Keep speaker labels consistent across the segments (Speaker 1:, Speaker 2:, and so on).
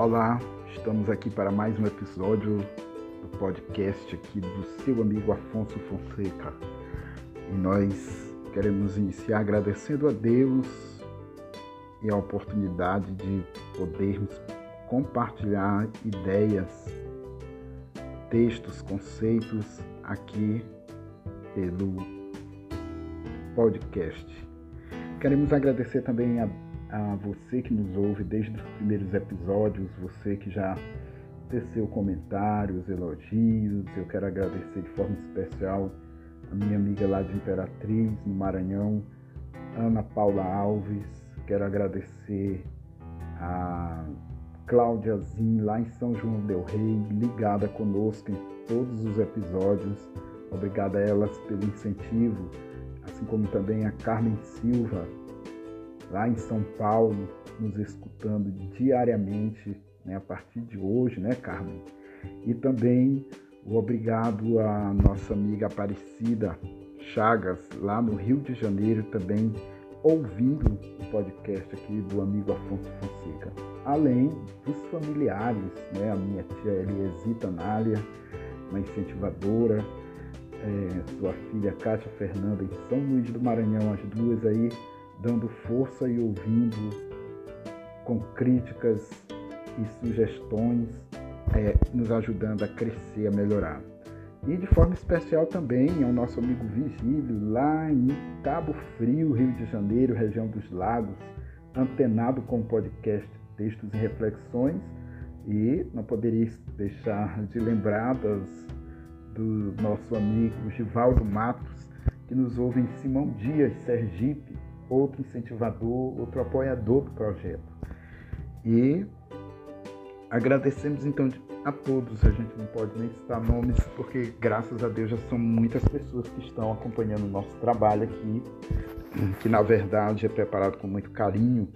Speaker 1: Olá, estamos aqui para mais um episódio do podcast aqui do seu amigo Afonso Fonseca. E nós queremos iniciar agradecendo a Deus e a oportunidade de podermos compartilhar ideias, textos, conceitos aqui pelo podcast. Queremos agradecer também a a você que nos ouve desde os primeiros episódios, você que já teceu comentários, elogios. Eu quero agradecer de forma especial a minha amiga lá de Imperatriz, no Maranhão, Ana Paula Alves. Quero agradecer a Cláudia Zin, lá em São João Del Rei, ligada conosco em todos os episódios. Obrigada a elas pelo incentivo, assim como também a Carmen Silva, lá em São Paulo, nos escutando diariamente, né, a partir de hoje, né, Carmen? E também o obrigado à nossa amiga Aparecida Chagas, lá no Rio de Janeiro, também ouvindo o podcast aqui do amigo Afonso Fonseca. Além dos familiares, né, a minha tia Eliesita Nália, uma incentivadora, é, sua filha Cátia Fernanda em São Luís do Maranhão, as duas aí dando força e ouvindo com críticas e sugestões, é, nos ajudando a crescer, a melhorar. E de forma especial também ao nosso amigo Vigílio, lá em Cabo Frio, Rio de Janeiro, região dos Lagos, antenado com o podcast Textos e Reflexões. E não poderia deixar de lembrar das, do nosso amigo Givaldo Matos, que nos ouve em Simão Dias, Sergipe, outro incentivador, outro apoiador do projeto. E agradecemos então a todos, a gente não pode nem citar nomes, porque graças a Deus já são muitas pessoas que estão acompanhando o nosso trabalho aqui, que na verdade é preparado com muito carinho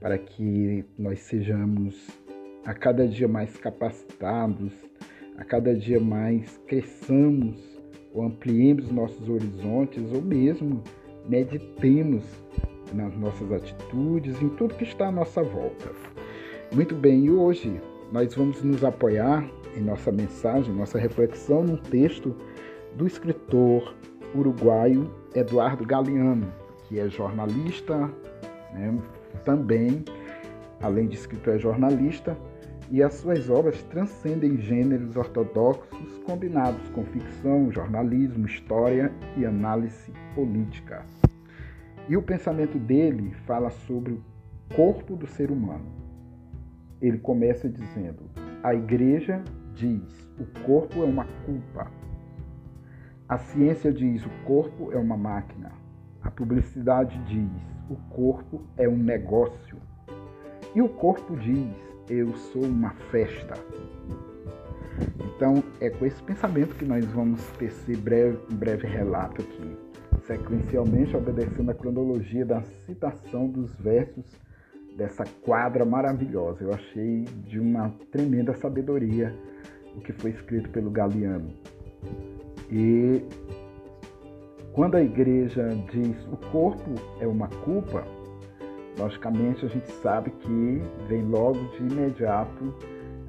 Speaker 1: para que nós sejamos a cada dia mais capacitados, a cada dia mais cresçamos ou ampliemos nossos horizontes ou mesmo meditemos nas nossas atitudes, em tudo que está à nossa volta. Muito bem, e hoje nós vamos nos apoiar em nossa mensagem, nossa reflexão, num texto do escritor uruguaio Eduardo Galeano, que é jornalista, né, também, além de escritor, é jornalista, e as suas obras transcendem gêneros ortodoxos combinados com ficção, jornalismo, história e análise política. E o pensamento dele fala sobre o corpo do ser humano. Ele começa dizendo: a igreja diz, o corpo é uma culpa. A ciência diz, o corpo é uma máquina. A publicidade diz, o corpo é um negócio. E o corpo diz, eu sou uma festa. Então, é com esse pensamento que nós vamos tecer breve, um breve relato aqui, sequencialmente obedecendo a cronologia da citação dos versos dessa quadra maravilhosa. Eu achei de uma tremenda sabedoria o que foi escrito pelo Galiano. E quando a igreja diz o corpo é uma culpa, logicamente a gente sabe que vem logo de imediato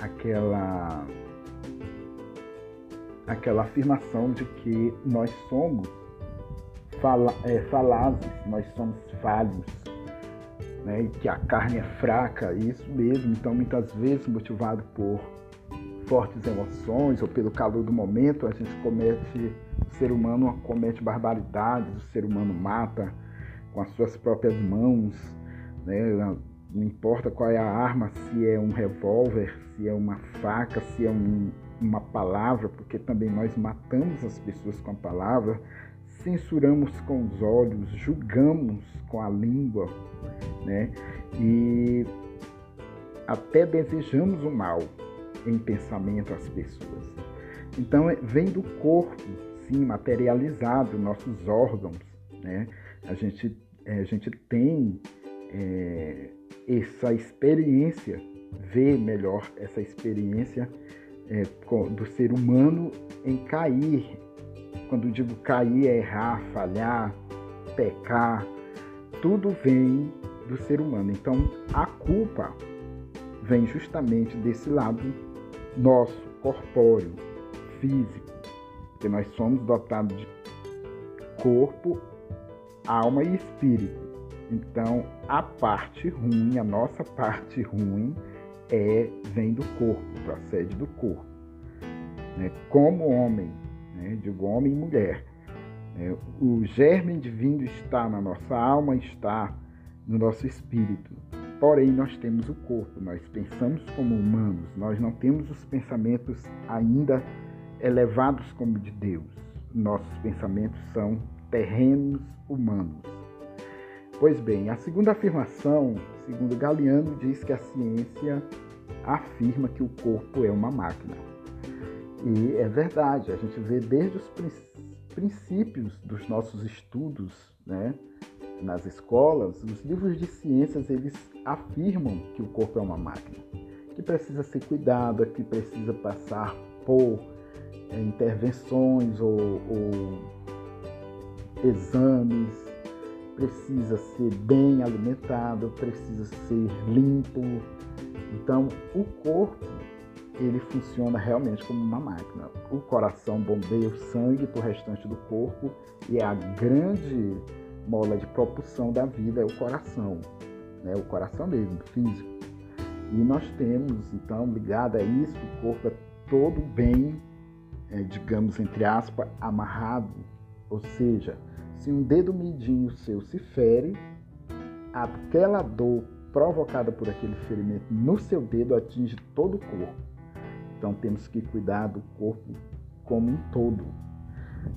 Speaker 1: aquela aquela afirmação de que nós somos fala, é, falazes, nós somos falhos, né? e que a carne é fraca, isso mesmo. Então, muitas vezes, motivado por fortes emoções ou pelo calor do momento, a gente comete, o ser humano comete barbaridades, o ser humano mata com as suas próprias mãos, né? não importa qual é a arma, se é um revólver, se é uma faca, se é um, uma palavra, porque também nós matamos as pessoas com a palavra, censuramos com os olhos, julgamos com a língua, né? E até desejamos o mal em pensamento às pessoas. Então é, vem do corpo, sim, materializado, nossos órgãos, né? A gente, é, a gente tem é, essa experiência, vê melhor essa experiência é, do ser humano em cair. Quando digo cair, é errar, falhar, pecar, tudo vem do ser humano. Então, a culpa vem justamente desse lado nosso, corpóreo, físico, que nós somos dotados de corpo, alma e espírito. Então, a parte ruim, a nossa parte ruim, é vem do corpo, procede do corpo. Né? Como homem, né? digo homem e mulher, né? o germe divino está na nossa alma, está no nosso espírito. Porém, nós temos o corpo, nós pensamos como humanos, nós não temos os pensamentos ainda elevados como de Deus. Nossos pensamentos são terrenos humanos. Pois bem, a segunda afirmação, segundo Galeano, diz que a ciência afirma que o corpo é uma máquina. E é verdade, a gente vê desde os princípios dos nossos estudos, né, nas escolas, os livros de ciências eles afirmam que o corpo é uma máquina, que precisa ser cuidada, que precisa passar por é, intervenções ou, ou exames, precisa ser bem alimentado, precisa ser limpo. Então, o corpo ele funciona realmente como uma máquina. O coração bombeia o sangue para o restante do corpo e é a grande mola de propulsão da vida é o coração, né? o coração mesmo, físico. E nós temos, então, ligado a isso, o corpo é todo bem, é, digamos, entre aspas, amarrado. Ou seja, se um dedo midinho seu se fere, aquela dor provocada por aquele ferimento no seu dedo atinge todo o corpo. Então temos que cuidar do corpo como um todo.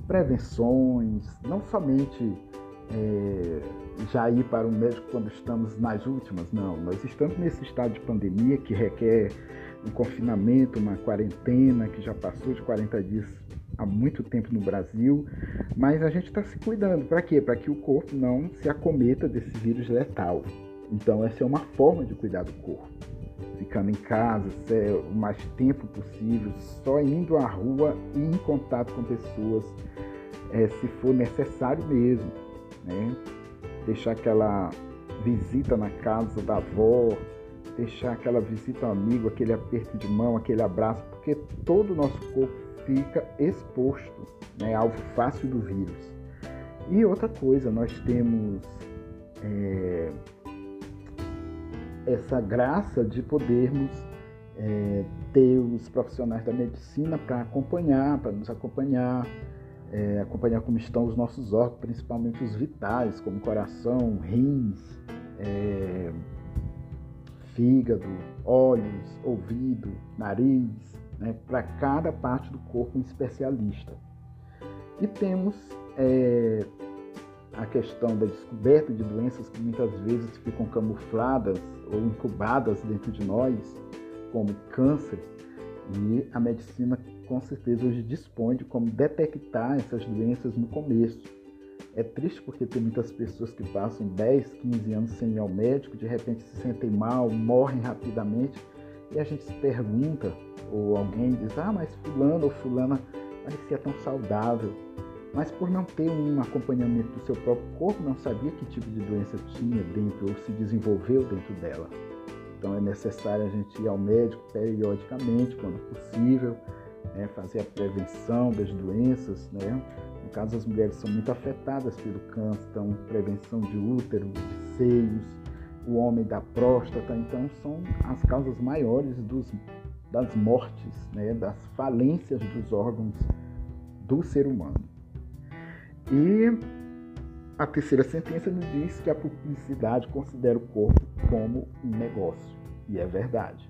Speaker 1: Prevenções, não somente é, já ir para o médico quando estamos nas últimas, não. Nós estamos nesse estado de pandemia que requer um confinamento, uma quarentena que já passou de 40 dias há muito tempo no Brasil, mas a gente está se cuidando. Para quê? Para que o corpo não se acometa desse vírus letal. Então, essa é uma forma de cuidar do corpo. Ficando em casa o mais tempo possível, só indo à rua e em contato com pessoas, é, se for necessário mesmo né? Deixar aquela visita na casa da avó, deixar aquela visita ao amigo, aquele aperto de mão, aquele abraço, porque todo o nosso corpo fica exposto, né, alvo fácil do vírus. E outra coisa, nós temos é, essa graça de podermos é, ter os profissionais da medicina para acompanhar, para nos acompanhar, é, acompanhar como estão os nossos órgãos, principalmente os vitais, como coração, rins, é, fígado, olhos, ouvido, nariz, né, para cada parte do corpo um especialista. E temos é, a questão da descoberta de doenças que muitas vezes ficam camufladas ou incubadas dentro de nós, como câncer, e a medicina com certeza hoje dispõe de como detectar essas doenças no começo. É triste porque tem muitas pessoas que passam 10, 15 anos sem ir ao médico, de repente se sentem mal, morrem rapidamente e a gente se pergunta, ou alguém diz, ah, mas fulano ou fulana parecia tão saudável, mas por não ter um acompanhamento do seu próprio corpo, não sabia que tipo de doença tinha dentro ou se desenvolveu dentro dela. Então é necessário a gente ir ao médico periodicamente, quando possível, né, fazer a prevenção das doenças, né? No caso, as mulheres são muito afetadas pelo câncer, então prevenção de útero, de seios, o homem da próstata, então são as causas maiores dos, das mortes, né, das falências dos órgãos do ser humano. E a terceira sentença nos diz que a publicidade considera o corpo como um negócio. E é verdade.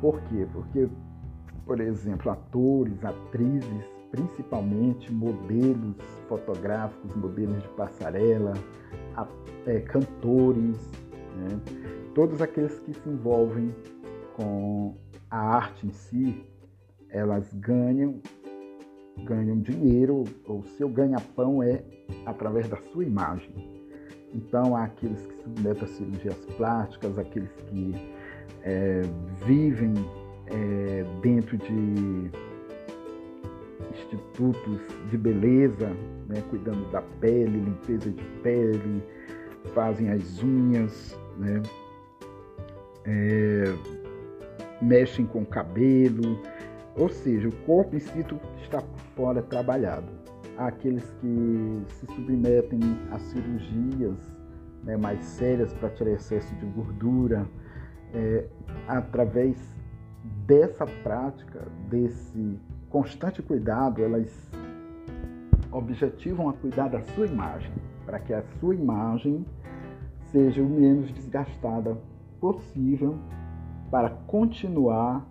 Speaker 1: Por quê? Porque por exemplo, atores, atrizes, principalmente modelos fotográficos, modelos de passarela, é, cantores, né? todos aqueles que se envolvem arte em si, elas ganham ganham dinheiro, o seu ganha-pão é através da sua imagem. Então, há aqueles que submetem a cirurgias plásticas, aqueles que é, vivem é, dentro de institutos de beleza, né, cuidando da pele, limpeza de pele, fazem as unhas, né, é, mexem com o cabelo, ou seja, o corpo em si está fora trabalhado. Há aqueles que se submetem a cirurgias né, mais sérias para tirar excesso de gordura, é, através dessa prática, desse constante cuidado, elas objetivam a cuidar da sua imagem, para que a sua imagem seja o menos desgastada possível para continuar,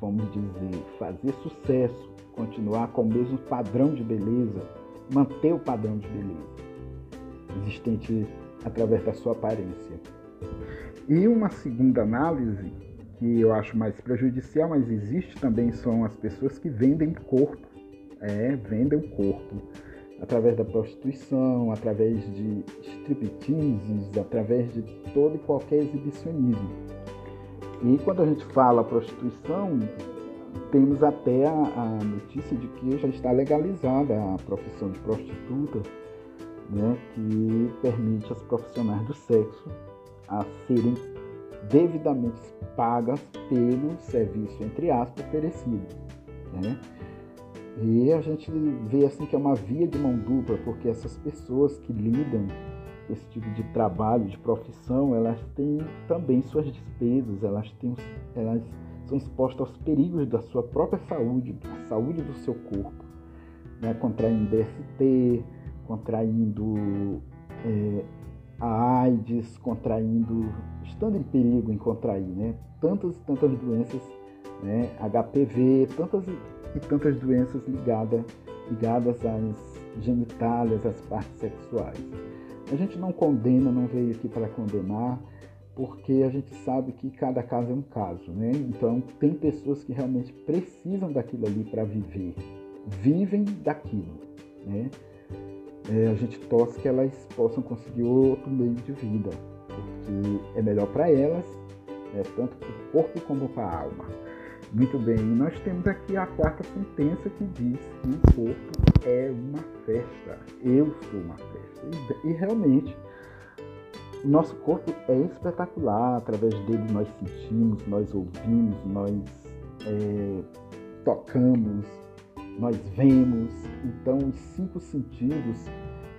Speaker 1: vamos dizer, fazer sucesso, continuar com o mesmo padrão de beleza, manter o padrão de beleza existente através da sua aparência. E uma segunda análise, que eu acho mais prejudicial, mas existe também, são as pessoas que vendem corpo. É, vendem o corpo através da prostituição, através de stripteases, através de todo e qualquer exibicionismo. E quando a gente fala prostituição, temos até a, a notícia de que já está legalizada a profissão de prostituta né, que permite aos profissionais do sexo a serem devidamente pagas pelo serviço, entre aspas, oferecido. Né? E a gente vê assim que é uma via de mão dupla, porque essas pessoas que lidam esse tipo de trabalho, de profissão, elas têm também suas despesas, elas, têm, elas são expostas aos perigos da sua própria saúde, da saúde do seu corpo, né? contraindo DST, contraindo é, a AIDS, contraindo, estando em perigo em contrair, né? Tantas e tantas doenças, né? HPV, tantas e tantas doenças ligadas, ligadas às genitálias, às partes sexuais. A gente não condena, não veio aqui para condenar, porque a gente sabe que cada caso é um caso, né? Então tem pessoas que realmente precisam daquilo ali para viver, vivem daquilo, né? é, a gente torce que elas possam conseguir outro meio de vida, porque é melhor para elas, né, tanto para o corpo como para a alma. Muito bem, nós temos aqui a quarta sentença que diz que o corpo é uma festa. Eu sou uma festa. E, e realmente, nosso corpo é espetacular, através dele nós sentimos, nós ouvimos, nós é, tocamos, nós vemos. Então, os cinco sentidos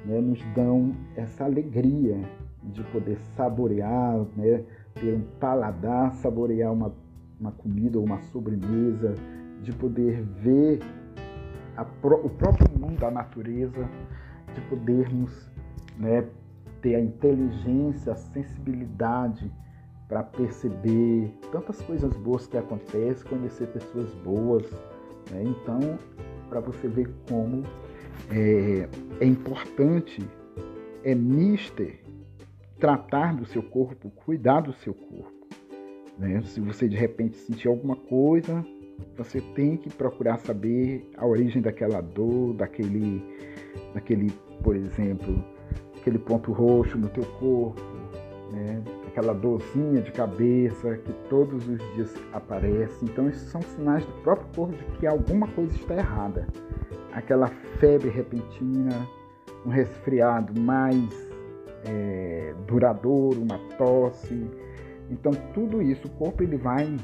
Speaker 1: né, nos dão essa alegria de poder saborear, né, ter um paladar, saborear uma, uma comida ou uma sobremesa, de poder ver pro, o próprio mundo da natureza, de podermos né, ter a inteligência, a sensibilidade para perceber tantas coisas boas que acontecem, conhecer pessoas boas. Né? Então, para você ver como é, é importante, é mister tratar do seu corpo, cuidar do seu corpo. Né? Se você de repente sentir alguma coisa, você tem que procurar saber a origem daquela dor, daquele, daquele, por exemplo, aquele ponto roxo no teu corpo, né? aquela dorzinha de cabeça que todos os dias aparece. Então, esses são sinais do próprio corpo de que alguma coisa está errada. Aquela febre repentina, um resfriado mais é, duradouro, uma tosse. Então, tudo isso, o corpo ele vai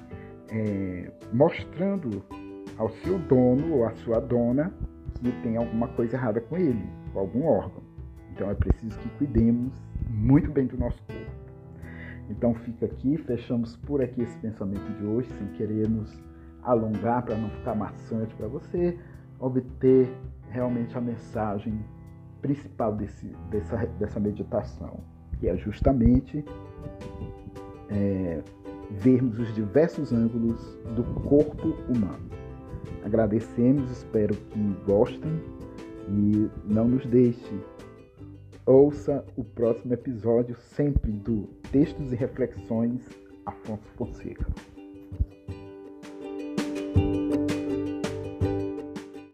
Speaker 1: é, mostrando ao seu dono ou à sua dona que tem alguma coisa errada com ele, com algum órgão. Então, é preciso que cuidemos muito bem do nosso corpo. Então fica aqui, fechamos por aqui esse pensamento de hoje, sem querer nos alongar para não ficar maçante para você obter realmente a mensagem principal desse, dessa, dessa meditação, que é justamente é, vermos os diversos ângulos do corpo humano. Agradecemos, espero que gostem e não nos deixe Ouça o próximo episódio sempre do Textos e Reflexões Afonso Fonseca.